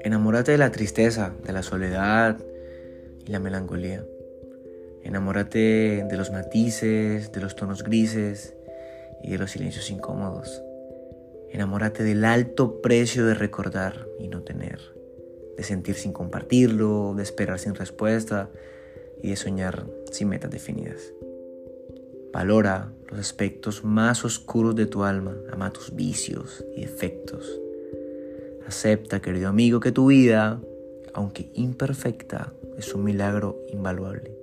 Enamórate de la tristeza, de la soledad y la melancolía. Enamórate de los matices, de los tonos grises y de los silencios incómodos. Enamórate del alto precio de recordar y no tener, de sentir sin compartirlo, de esperar sin respuesta y de soñar sin metas definidas. Valora los aspectos más oscuros de tu alma, ama tus vicios y defectos Acepta, querido amigo, que tu vida, aunque imperfecta, es un milagro invaluable.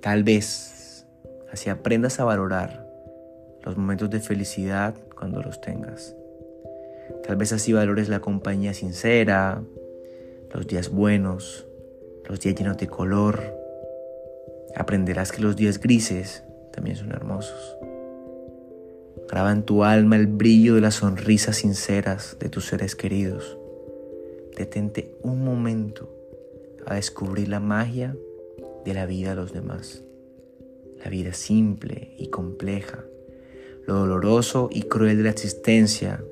Tal vez así aprendas a valorar los momentos de felicidad cuando los tengas. Tal vez así valores la compañía sincera, los días buenos, los días llenos de color. Aprenderás que los días grises también son hermosos. Graba en tu alma el brillo de las sonrisas sinceras de tus seres queridos. Detente un momento a descubrir la magia de la vida de los demás. La vida simple y compleja, lo doloroso y cruel de la existencia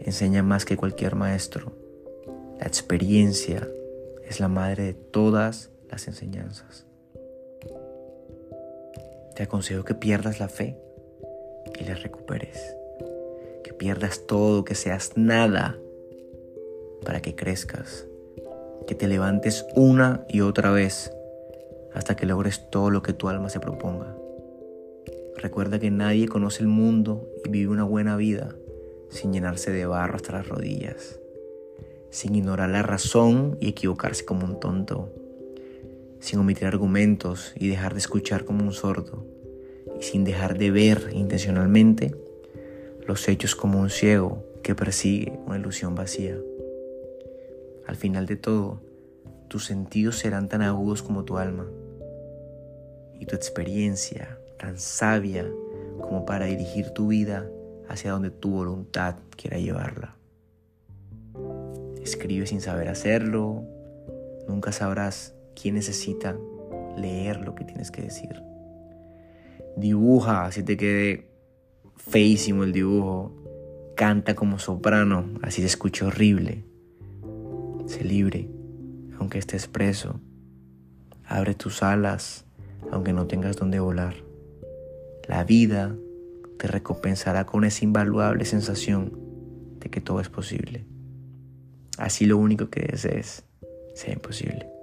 enseña más que cualquier maestro. La experiencia es la madre de todas las enseñanzas. Te aconsejo que pierdas la fe y le recuperes. Que pierdas todo, que seas nada para que crezcas. Que te levantes una y otra vez hasta que logres todo lo que tu alma se proponga. Recuerda que nadie conoce el mundo y vive una buena vida sin llenarse de barro hasta las rodillas, sin ignorar la razón y equivocarse como un tonto, sin omitir argumentos y dejar de escuchar como un sordo y sin dejar de ver intencionalmente los hechos como un ciego que persigue una ilusión vacía. Al final de todo, tus sentidos serán tan agudos como tu alma y tu experiencia tan sabia como para dirigir tu vida hacia donde tu voluntad quiera llevarla. Escribe sin saber hacerlo, nunca sabrás quién necesita leer lo que tienes que decir dibuja, así te quede feísimo el dibujo, canta como soprano, así se escucha horrible. Sé libre, aunque estés preso. Abre tus alas, aunque no tengas donde volar. La vida te recompensará con esa invaluable sensación de que todo es posible. Así lo único que desees sea imposible.